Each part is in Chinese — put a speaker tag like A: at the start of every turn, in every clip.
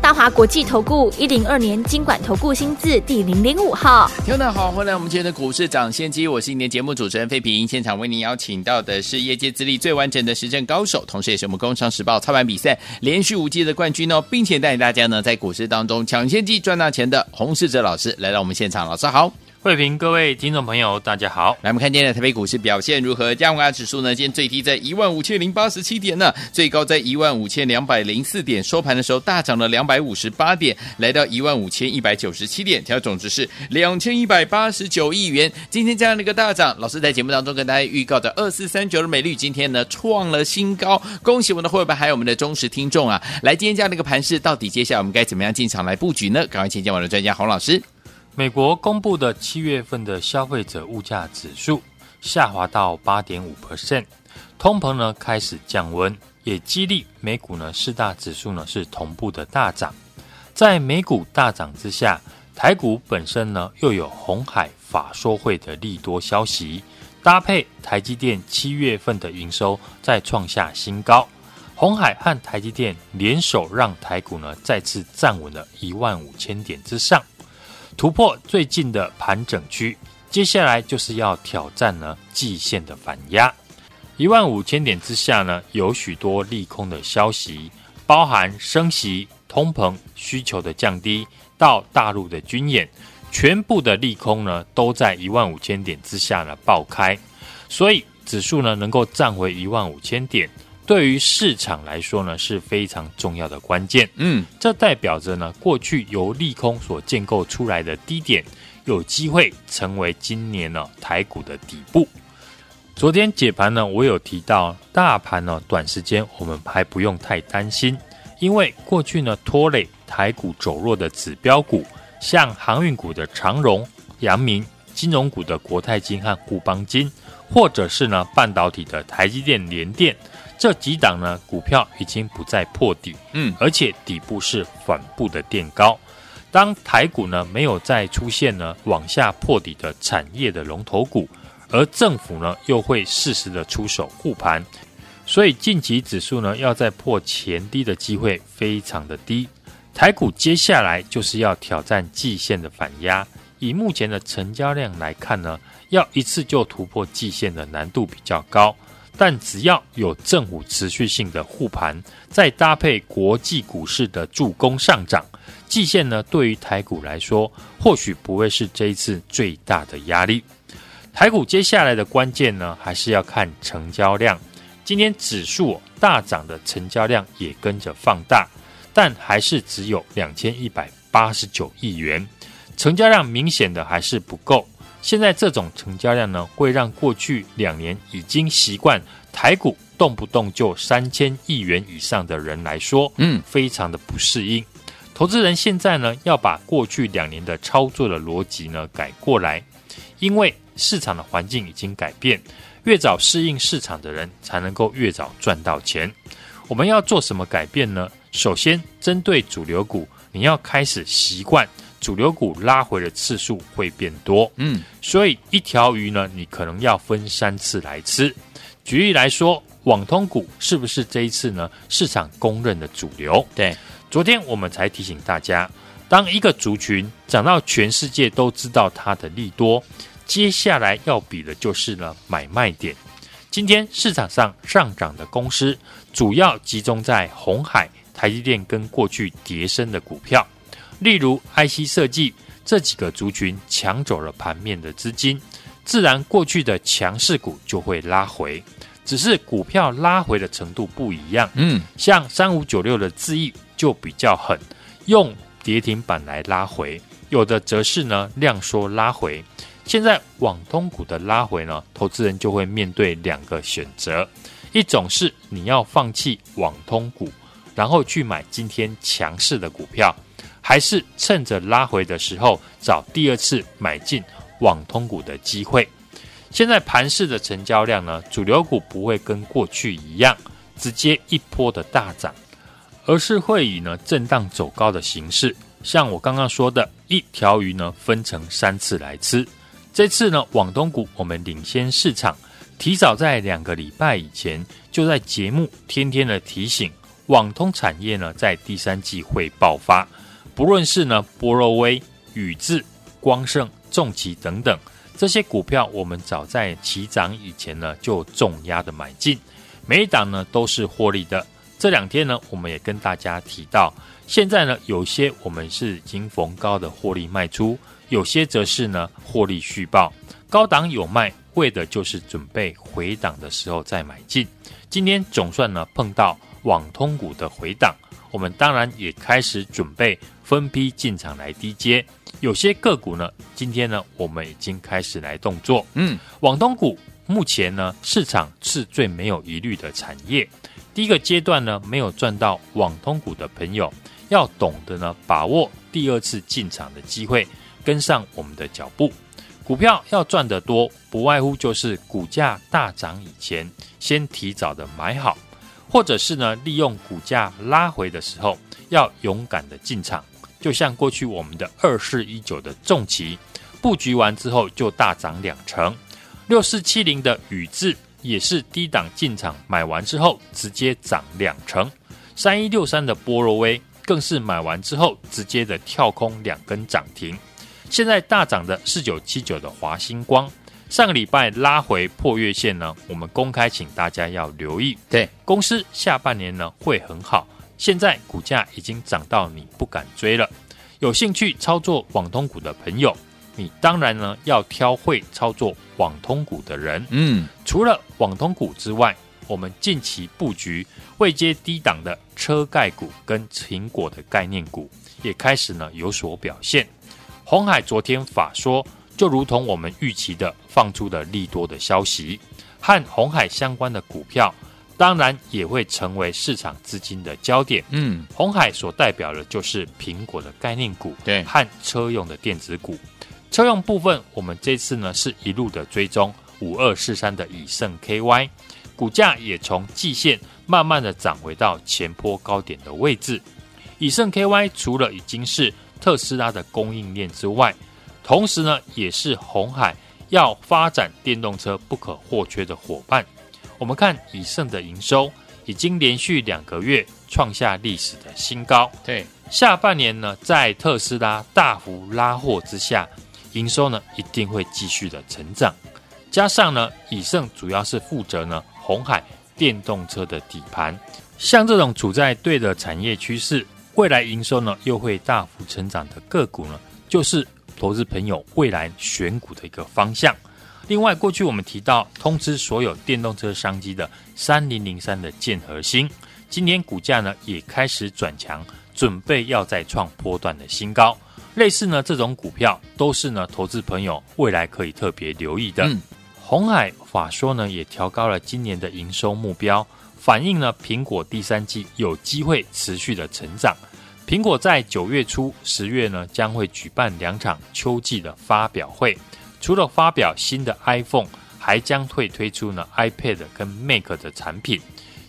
A: 大华国际投顾一零二年金管投顾新字第零零五号，
B: 听众好，欢迎来我们今天的股市长先机，我是今天节目主持人费平，现场为您邀请到的是业界资历最完整的实战高手，同时也是我们工商时报操盘比赛连续五季的冠军哦，并且带领大家呢在股市当中抢先机赚大钱的洪世哲老师来到我们现场，老师好。
C: 慧平，各位听众朋友，大家好。
B: 来，我们看今天的台北股市表现如何？加权指数呢？今天最低在一万五千零八十七点呢，最高在一万五千两百零四点，收盘的时候大涨了两百五十八点，来到一万五千一百九十七点，调总值是两千一百八十九亿元。今天这样的一个大涨，老师在节目当中跟大家预告的二四三九的美率，今天呢创了新高，恭喜我们的会员还有我们的忠实听众啊！来，今天这样的一个盘势，到底接下来我们该怎么样进场来布局呢？赶快请教我的专家洪老师。
C: 美国公布的七月份的消费者物价指数下滑到八点五 percent，通膨呢开始降温，也激励美股呢四大指数呢是同步的大涨。在美股大涨之下，台股本身呢又有红海法说会的利多消息，搭配台积电七月份的营收再创下新高，红海和台积电联手让台股呢再次站稳了一万五千点之上。突破最近的盘整区，接下来就是要挑战呢季线的反压，一万五千点之下呢，有许多利空的消息，包含升息、通膨、需求的降低到大陆的军演，全部的利空呢都在一万五千点之下呢爆开，所以指数呢能够站回一万五千点。对于市场来说呢，是非常重要的关键。嗯，这代表着呢，过去由利空所建构出来的低点，有机会成为今年呢台股的底部。昨天解盘呢，我有提到，大盘呢短时间我们还不用太担心，因为过去呢拖累台股走弱的指标股，像航运股的长荣、阳明，金融股的国泰金和富邦金，或者是呢半导体的台积电、联电。这几档呢，股票已经不再破底，嗯，而且底部是反步的垫高。当台股呢没有再出现呢往下破底的产业的龙头股，而政府呢又会适时的出手护盘，所以近期指数呢要再破前低的机会非常的低。台股接下来就是要挑战季线的反压，以目前的成交量来看呢，要一次就突破季线的难度比较高。但只要有政府持续性的护盘，再搭配国际股市的助攻上涨，季线呢对于台股来说，或许不会是这一次最大的压力。台股接下来的关键呢，还是要看成交量。今天指数大涨的成交量也跟着放大，但还是只有两千一百八十九亿元，成交量明显的还是不够。现在这种成交量呢，会让过去两年已经习惯台股动不动就三千亿元以上的人来说，嗯，非常的不适应。投资人现在呢，要把过去两年的操作的逻辑呢改过来，因为市场的环境已经改变，越早适应市场的人，才能够越早赚到钱。我们要做什么改变呢？首先，针对主流股，你要开始习惯。主流股拉回的次数会变多，嗯，所以一条鱼呢，你可能要分三次来吃。举例来说，网通股是不是这一次呢市场公认的主流？对，昨天我们才提醒大家，当一个族群涨到全世界都知道它的利多，接下来要比的就是呢买卖点。今天市场上上涨的公司，主要集中在红海、台积电跟过去跌升的股票。例如 IC 设计这几个族群抢走了盘面的资金，自然过去的强势股就会拉回，只是股票拉回的程度不一样。嗯，像三五九六的智易就比较狠，用跌停板来拉回；有的则是呢量缩拉回。现在网通股的拉回呢，投资人就会面对两个选择：一种是你要放弃网通股，然后去买今天强势的股票。还是趁着拉回的时候找第二次买进网通股的机会。现在盘市的成交量呢，主流股不会跟过去一样，直接一波的大涨，而是会以呢震荡走高的形式，像我刚刚说的，一条鱼呢分成三次来吃。这次呢，网通股我们领先市场，提早在两个礼拜以前就在节目天天的提醒，网通产业呢在第三季会爆发，不论是呢波若威、宇智、光盛、重骑等等这些股票，我们早在起涨以前呢就重压的买进，每一档呢都是获利的。这两天呢，我们也跟大家提到，现在呢有些我们是已经逢高的获利卖出。有些则是呢获利续报，高档有卖，为的就是准备回档的时候再买进。今天总算呢碰到网通股的回档，我们当然也开始准备分批进场来低接。有些个股呢，今天呢我们已经开始来动作。嗯，网通股目前呢市场是最没有疑虑的产业。第一个阶段呢没有赚到网通股的朋友，要懂得呢把握第二次进场的机会。跟上我们的脚步，股票要赚得多，不外乎就是股价大涨以前，先提早的买好，或者是呢，利用股价拉回的时候，要勇敢的进场。就像过去我们的二四一九的重疾，布局完之后就大涨两成，六四七零的宇智也是低档进场买完之后直接涨两成，三一六三的波罗威更是买完之后直接的跳空两根涨停。现在大涨的四九七九的华星光，上个礼拜拉回破月线呢，我们公开请大家要留意。
B: 对，
C: 公司下半年呢会很好。现在股价已经涨到你不敢追了。有兴趣操作网通股的朋友，你当然呢要挑会操作网通股的人。嗯，除了网通股之外，我们近期布局未接低档的车盖股跟苹果的概念股，也开始呢有所表现。红海昨天法说，就如同我们预期的，放出的利多的消息，和红海相关的股票，当然也会成为市场资金的焦点。嗯，红海所代表的就是苹果的概念股，对，和车用的电子股。车用部分，我们这次呢是一路的追踪五二四三的以盛 KY，股价也从季线慢慢的涨回到前坡高点的位置。以盛 KY 除了已经是特斯拉的供应链之外，同时呢，也是红海要发展电动车不可或缺的伙伴。我们看以盛的营收已经连续两个月创下历史的新高。
B: 对，
C: 下半年呢，在特斯拉大幅拉货之下，营收呢一定会继续的成长。加上呢，以盛主要是负责呢红海电动车的底盘，像这种处在对的产业趋势。未来营收呢又会大幅成长的个股呢，就是投资朋友未来选股的一个方向。另外，过去我们提到通知所有电动车商机的三零零三的建核心，今年股价呢也开始转强，准备要再创波段的新高。类似呢这种股票都是呢投资朋友未来可以特别留意的。嗯，鸿海法说呢也调高了今年的营收目标。反映呢，苹果第三季有机会持续的成长。苹果在九月初、十月呢，将会举办两场秋季的发表会。除了发表新的 iPhone，还将会推出呢 iPad 跟 Mac 的产品。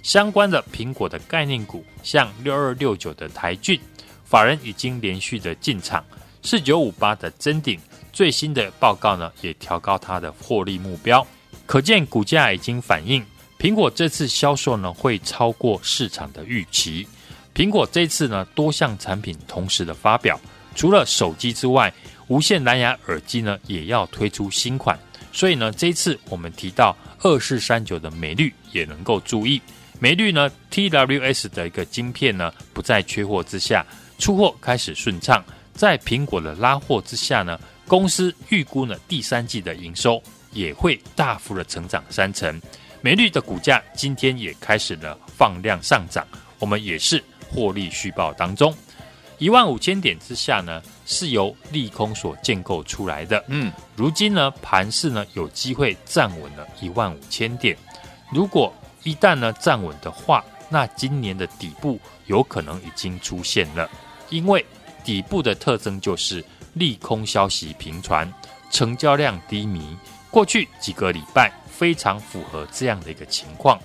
C: 相关的苹果的概念股，像六二六九的台郡，法人已经连续的进场。四九五八的真鼎，最新的报告呢，也调高它的获利目标。可见股价已经反映。苹果这次销售呢，会超过市场的预期。苹果这次呢，多项产品同时的发表，除了手机之外，无线蓝牙耳机呢也要推出新款。所以呢，这一次我们提到二四三九的美律也能够注意。美律呢，TWS 的一个晶片呢不再缺货之下，出货开始顺畅。在苹果的拉货之下呢，公司预估呢第三季的营收也会大幅的成长三成。美律的股价今天也开始了放量上涨，我们也是获利续报当中，一万五千点之下呢，是由利空所建构出来的。嗯，如今呢，盘势呢有机会站稳了一万五千点。如果一旦呢站稳的话，那今年的底部有可能已经出现了，因为底部的特征就是利空消息频传，成交量低迷。过去几个礼拜。非常符合这样的一个情况，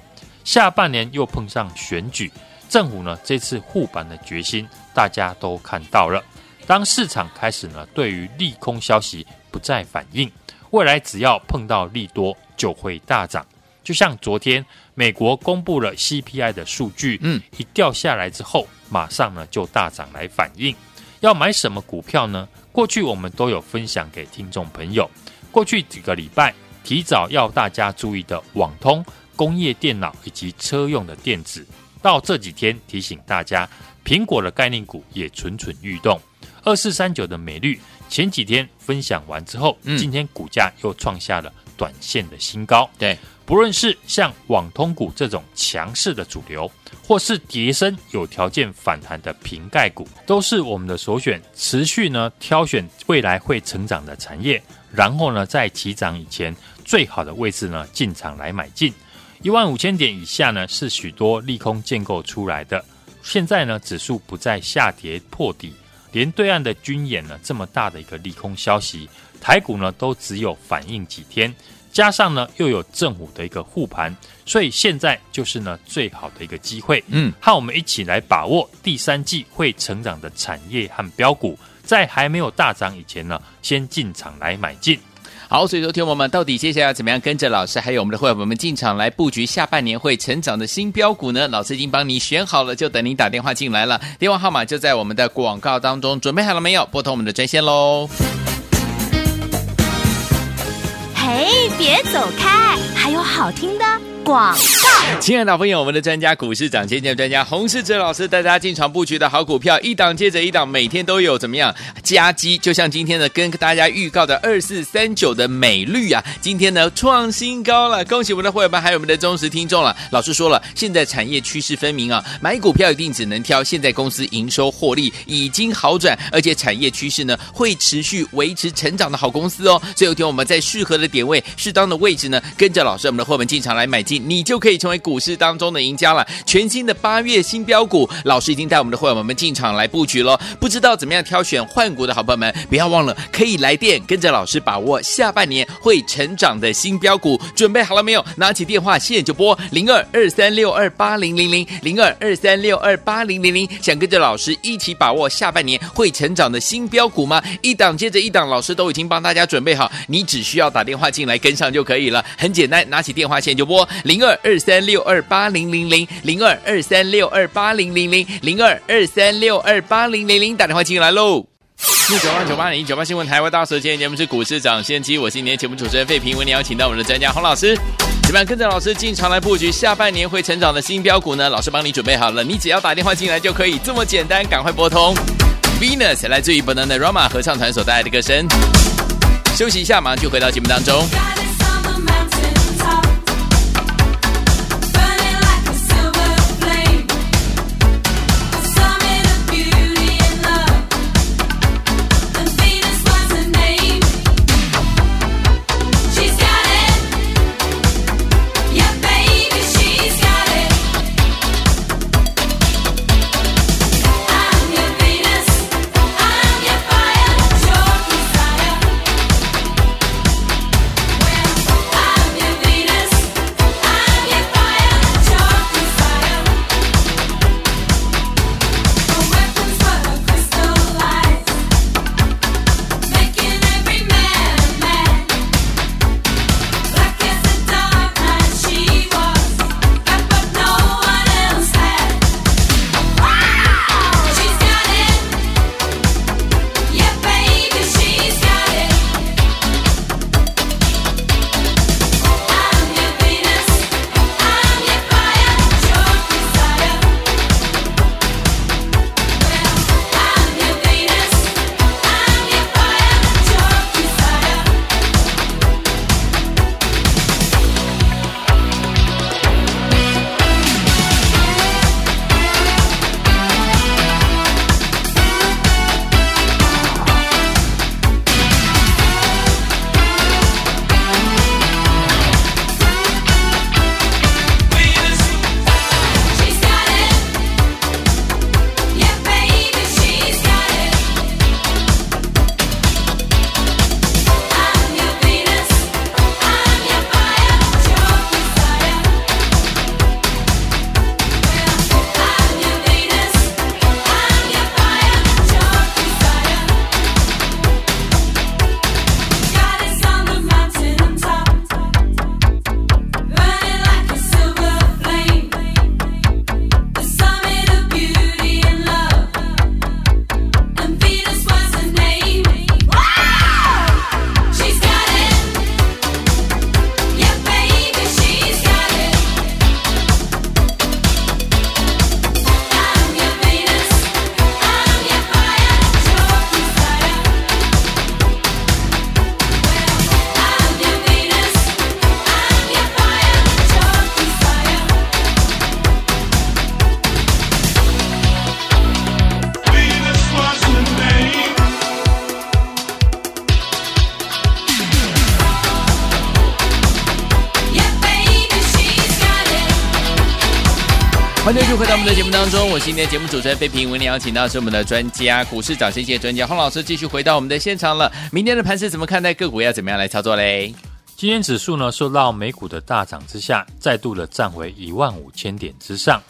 C: 下半年又碰上选举，政府呢这次护盘的决心大家都看到了。当市场开始呢对于利空消息不再反应，未来只要碰到利多就会大涨。就像昨天美国公布了 CPI 的数据，嗯，一掉下来之后，马上呢就大涨来反应。要买什么股票呢？过去我们都有分享给听众朋友。过去几个礼拜，提早要大家注意的网通、工业电脑以及车用的电子，到这几天提醒大家，苹果的概念股也蠢蠢欲动。二四三九的美绿前几天分享完之后，今天股价又创下了短线的新高。
B: 对。
C: 不论是像网通股这种强势的主流，或是叠升有条件反弹的瓶盖股，都是我们的首选。持续呢挑选未来会成长的产业，然后呢在起涨以前最好的位置呢进场来买进。一万五千点以下呢是许多利空建构出来的。现在呢指数不再下跌破底，连对岸的军演呢这么大的一个利空消息，台股呢都只有反应几天。加上呢，又有政府的一个护盘，所以现在就是呢最好的一个机会。嗯，和我们一起来把握第三季会成长的产业和标股，在还没有大涨以前呢，先进场来买进。
B: 好，所以说听我们到底接下来要怎么样跟着老师还有我们的会员们进场来布局下半年会成长的新标股呢？老师已经帮你选好了，就等您打电话进来了。电话号码就在我们的广告当中，准备好了没有？拨通我们的专线喽。
A: 嘿，别走开，还有好听的广告。
B: 亲爱的朋友，我们的专家股市涨跌见专家洪世哲老师带大家进场布局的好股票，一档接着一档，每天都有怎么样佳绩？就像今天呢，跟大家预告的二四三九的美绿啊，今天呢创新高了，恭喜我们的会员们，还有我们的忠实听众了。老师说了，现在产业趋势分明啊，买股票一定只能挑现在公司营收获利已经好转，而且产业趋势呢会持续维持成长的好公司哦。所以有天我们在适合的点位、适当的位置呢，跟着老老师我们的会员进场来买进，你就可以成为股市当中的赢家了，全新的八月新标股，老师已经带我们的会员们进场来布局了。不知道怎么样挑选换股的好朋友们，不要忘了可以来电跟着老师把握下半年会成长的新标股。准备好了没有？拿起电话现在就拨零二二三六二八零零零零二二三六二八零零零。想跟着老师一起把握下半年会成长的新标股吗？一档接着一档，老师都已经帮大家准备好，你只需要打电话进来跟上就可以了。很简单，拿起电话线就拨零二二三六二八零零零零二二三六二八零零零零二二三六二八零零零，打电话进来喽！六九八九八零九八新闻台湾大所今天节目是股市涨先机，我是今天节目主持人费平，为您邀请到我们的专家洪老师，怎么样跟着老师进场来布局下半年会成长的新标股呢？老师帮你准备好了，你只要打电话进来就可以，这么简单，赶快拨通。Venus 来自于 Bananarama 合唱团所带来的歌声，休息一下，马上就回到节目当中。们的节目当中，我是今天的节目主持人费平，为您邀请到是我们的专家股市涨先机专家洪老师，继续回到我们的现场了。明天的盘势怎么看待？个股要怎么样来操作嘞？
C: 今天指数呢受到美股的大涨之下，再度的站回一万五千点之上，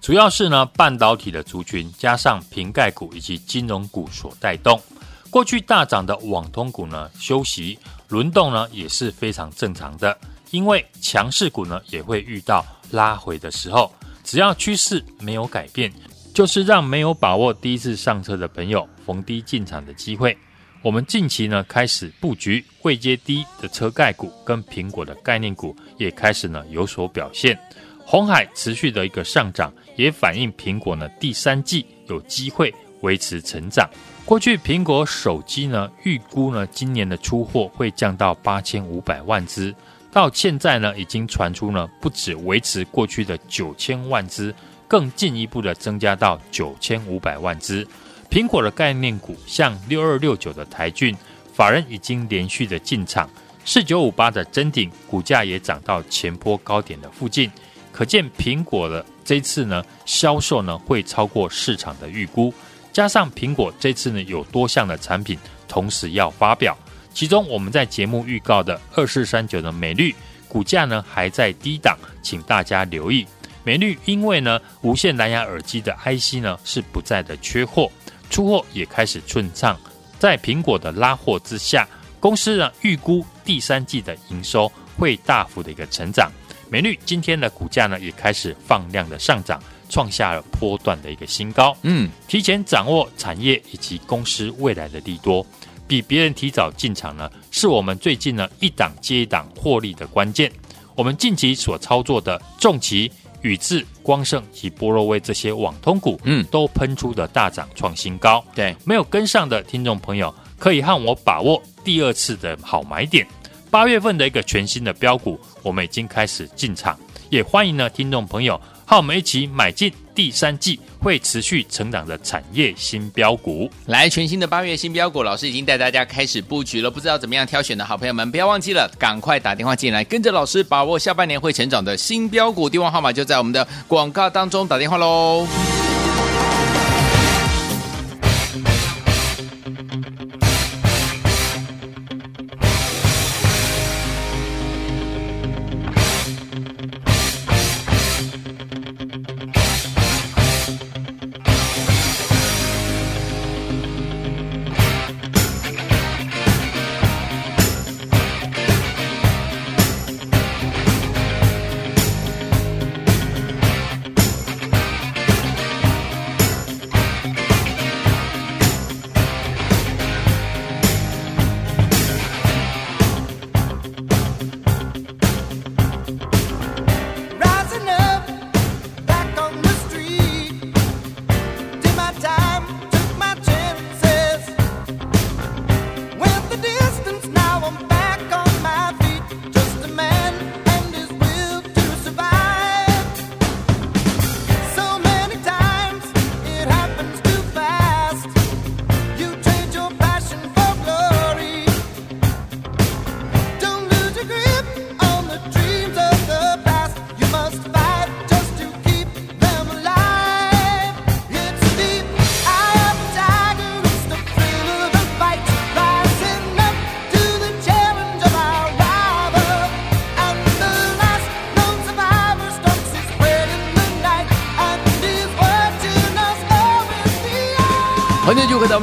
C: 主要是呢半导体的族群加上瓶盖股以及金融股所带动。过去大涨的网通股呢休息轮动呢也是非常正常的，因为强势股呢也会遇到拉回的时候。只要趋势没有改变，就是让没有把握第一次上车的朋友逢低进场的机会。我们近期呢开始布局位阶低的车概股跟苹果的概念股，也开始呢有所表现。红海持续的一个上涨，也反映苹果呢第三季有机会维持成长。过去苹果手机呢预估呢今年的出货会降到八千五百万只。到现在呢，已经传出呢，不止维持过去的九千万只，更进一步的增加到九千五百万只。苹果的概念股，像六二六九的台郡，法人已经连续的进场；四九五八的真鼎，股价也涨到前波高点的附近。可见苹果的这次呢，销售呢会超过市场的预估。加上苹果这次呢有多项的产品同时要发表。其中，我们在节目预告的二四三九的美律股价呢还在低档，请大家留意。美律因为呢无线蓝牙耳机的 IC 呢是不再的缺货，出货也开始顺畅。在苹果的拉货之下，公司呢预估第三季的营收会大幅的一个成长。美律今天的股价呢也开始放量的上涨，创下了波段的一个新高。嗯，提前掌握产业以及公司未来的利多。比别人提早进场呢，是我们最近呢一档接一档获利的关键。我们近期所操作的重旗、宇智、光盛及波若威这些网通股，嗯，都喷出的大涨创新高。对，没有跟上的听众朋友，可以和我把握第二次的好买点。八月份的一个全新的标股，我们已经开始进场，也欢迎呢听众朋友和我们一起买进。第三季会持续成长的产业新标股，
B: 来全新的八月新标股，老师已经带大家开始布局了。不知道怎么样挑选的好朋友们，不要忘记了，赶快打电话进来，跟着老师把握下半年会成长的新标股。电话号码就在我们的广告当中，打电话喽。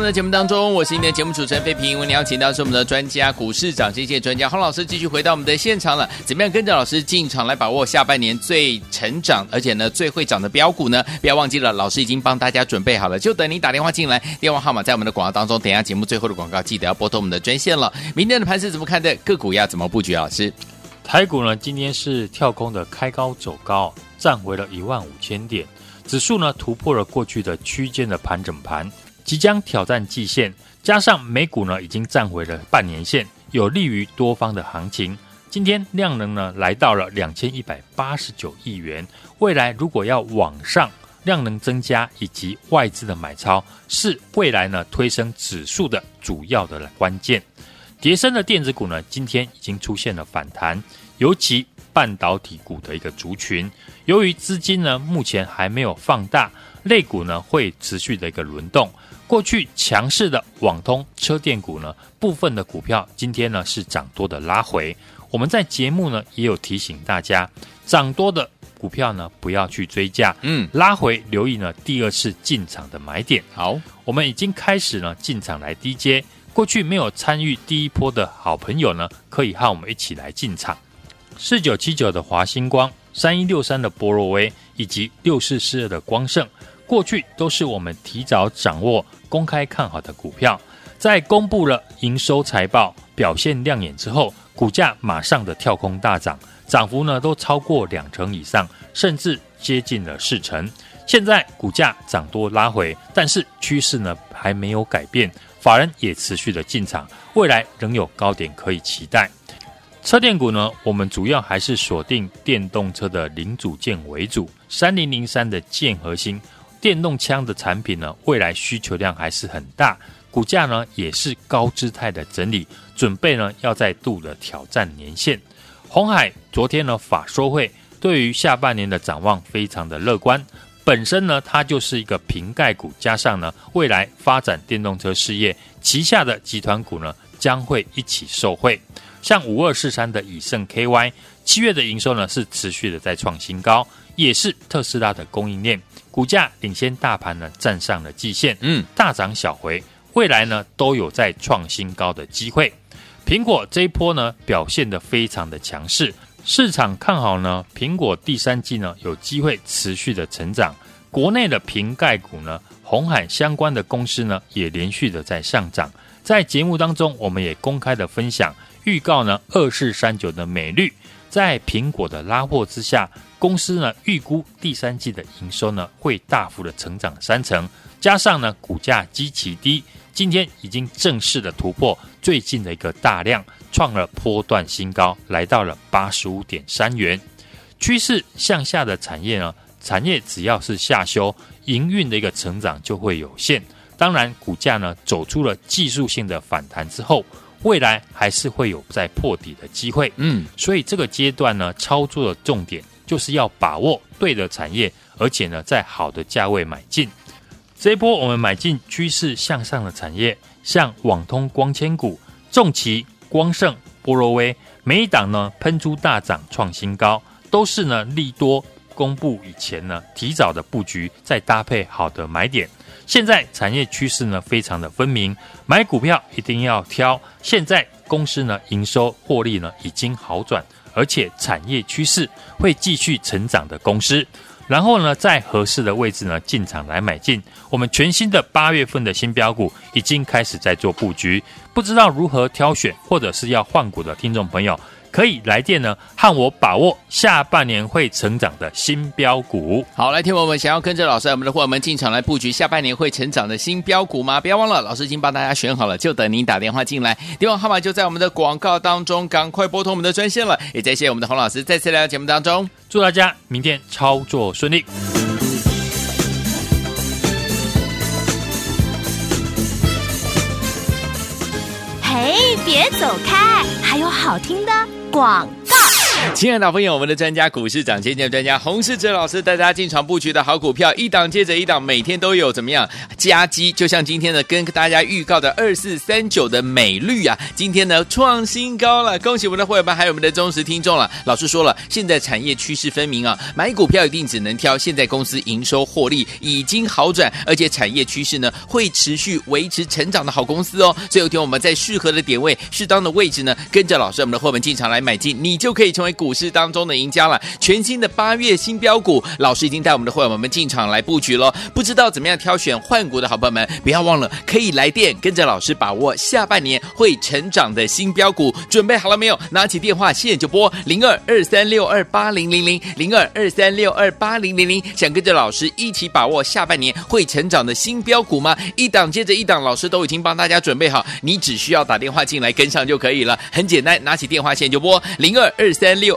B: 的节目当中，我是今天的节目主持人费平。为您邀请到是我们的专家，股市涨跌线专家洪老师，继续回到我们的现场了。怎么样跟着老师进场来把握下半年最成长，而且呢最会涨的标股呢？不要忘记了，老师已经帮大家准备好了，就等你打电话进来。电话号码在我们的广告当中。等一下节目最后的广告，记得要拨通我们的专线了。明天的盘势怎么看的？个股要怎么布局？老师，
C: 台股呢今天是跳空的开高走高，站回了一万五千点，指数呢突破了过去的区间的盘整盘。即将挑战季线，加上美股呢已经站回了半年线，有利于多方的行情。今天量能呢来到了两千一百八十九亿元，未来如果要往上量能增加，以及外资的买超，是未来呢推升指数的主要的关键。叠升的电子股呢，今天已经出现了反弹，尤其半导体股的一个族群。由于资金呢目前还没有放大，类股呢会持续的一个轮动。过去强势的网通车电股呢，部分的股票今天呢是涨多的拉回。我们在节目呢也有提醒大家，涨多的股票呢不要去追价，嗯，拉回留意呢第二次进场的买点。好，我们已经开始呢进场来低接。过去没有参与第一波的好朋友呢，可以和我们一起来进场。四九七九的华星光，三一六三的波若威，以及六四四二的光盛。过去都是我们提早掌握、公开看好的股票，在公布了营收财报表现亮眼之后，股价马上的跳空大涨，涨幅呢都超过两成以上，甚至接近了四成。现在股价涨多拉回，但是趋势呢还没有改变，法人也持续的进场，未来仍有高点可以期待。车电股呢，我们主要还是锁定电动车的零组件为主，三零零三的建核心。电动枪的产品呢，未来需求量还是很大，股价呢也是高姿态的整理，准备呢要再度的挑战年线。红海昨天呢法说会，对于下半年的展望非常的乐观，本身呢它就是一个瓶盖股，加上呢未来发展电动车事业，旗下的集团股呢将会一起受惠。像五二四三的以盛 KY，七月的营收呢是持续的在创新高，也是特斯拉的供应链。股价领先大盘呢，站上了季线，嗯，大涨小回，未来呢都有在创新高的机会。苹果这一波呢表现的非常的强势，市场看好呢，苹果第三季呢有机会持续的成长。国内的瓶盖股呢，红海相关的公司呢也连续的在上涨。在节目当中，我们也公开的分享预告呢，二四三九的美律。在苹果的拉货之下，公司呢预估第三季的营收呢会大幅的成长三成，加上呢股价极其低，今天已经正式的突破最近的一个大量，创了波段新高，来到了八十五点三元。趋势向下的产业呢，产业只要是下修，营运的一个成长就会有限。当然，股价呢走出了技术性的反弹之后。未来还是会有再破底的机会，嗯，所以这个阶段呢，操作的重点就是要把握对的产业，而且呢，在好的价位买进。这一波我们买进趋势向上的产业，像网通光纤股、重奇、光盛、波罗威，每一档呢喷出大涨创新高，都是呢利多公布以前呢提早的布局，再搭配好的买点。现在产业趋势呢非常的分明，买股票一定要挑。现在公司呢营收获利呢已经好转，而且产业趋势会继续成长的公司，然后呢在合适的位置呢进场来买进。我们全新的八月份的新标股已经开始在做布局，不知道如何挑选或者是要换股的听众朋友。可以来电呢，和我把握下半年会成长的新标股。
B: 好，来听我们想要跟着老师，我们的伙伴们进场来布局下半年会成长的新标股吗？不要忘了，老师已经帮大家选好了，就等您打电话进来。电话号码就在我们的广告当中，赶快拨通我们的专线了。也谢谢我们的洪老师再次来到节目当中，
C: 祝大家明天操作顺利。
A: 嘿，别走开，还有好听的。广。
B: 亲爱的朋友，我们的专家股市涨跌见专家洪世哲老师带大家进场布局的好股票，一档接着一档，每天都有怎么样佳绩？就像今天呢，跟大家预告的二四三九的美绿啊，今天呢创新高了，恭喜我们的会员们，还有我们的忠实听众了。老师说了，现在产业趋势分明啊，买股票一定只能挑现在公司营收获利已经好转，而且产业趋势呢会持续维持成长的好公司哦。所以有天我们在适合的点位、适当的位置呢，跟着老师我们的会员进场来买进，你就可以成为。股股市当中的赢家了，全新的八月新标股，老师已经带我们的会员们进场来布局了。不知道怎么样挑选换股的好朋友们，不要忘了可以来电跟着老师把握下半年会成长的新标股。准备好了没有？拿起电话现在就拨零二二三六二八零零零零二二三六二八零零零。想跟着老师一起把握下半年会成长的新标股吗？一档接着一档，老师都已经帮大家准备好，你只需要打电话进来跟上就可以了。很简单，拿起电话线就拨零二二三。六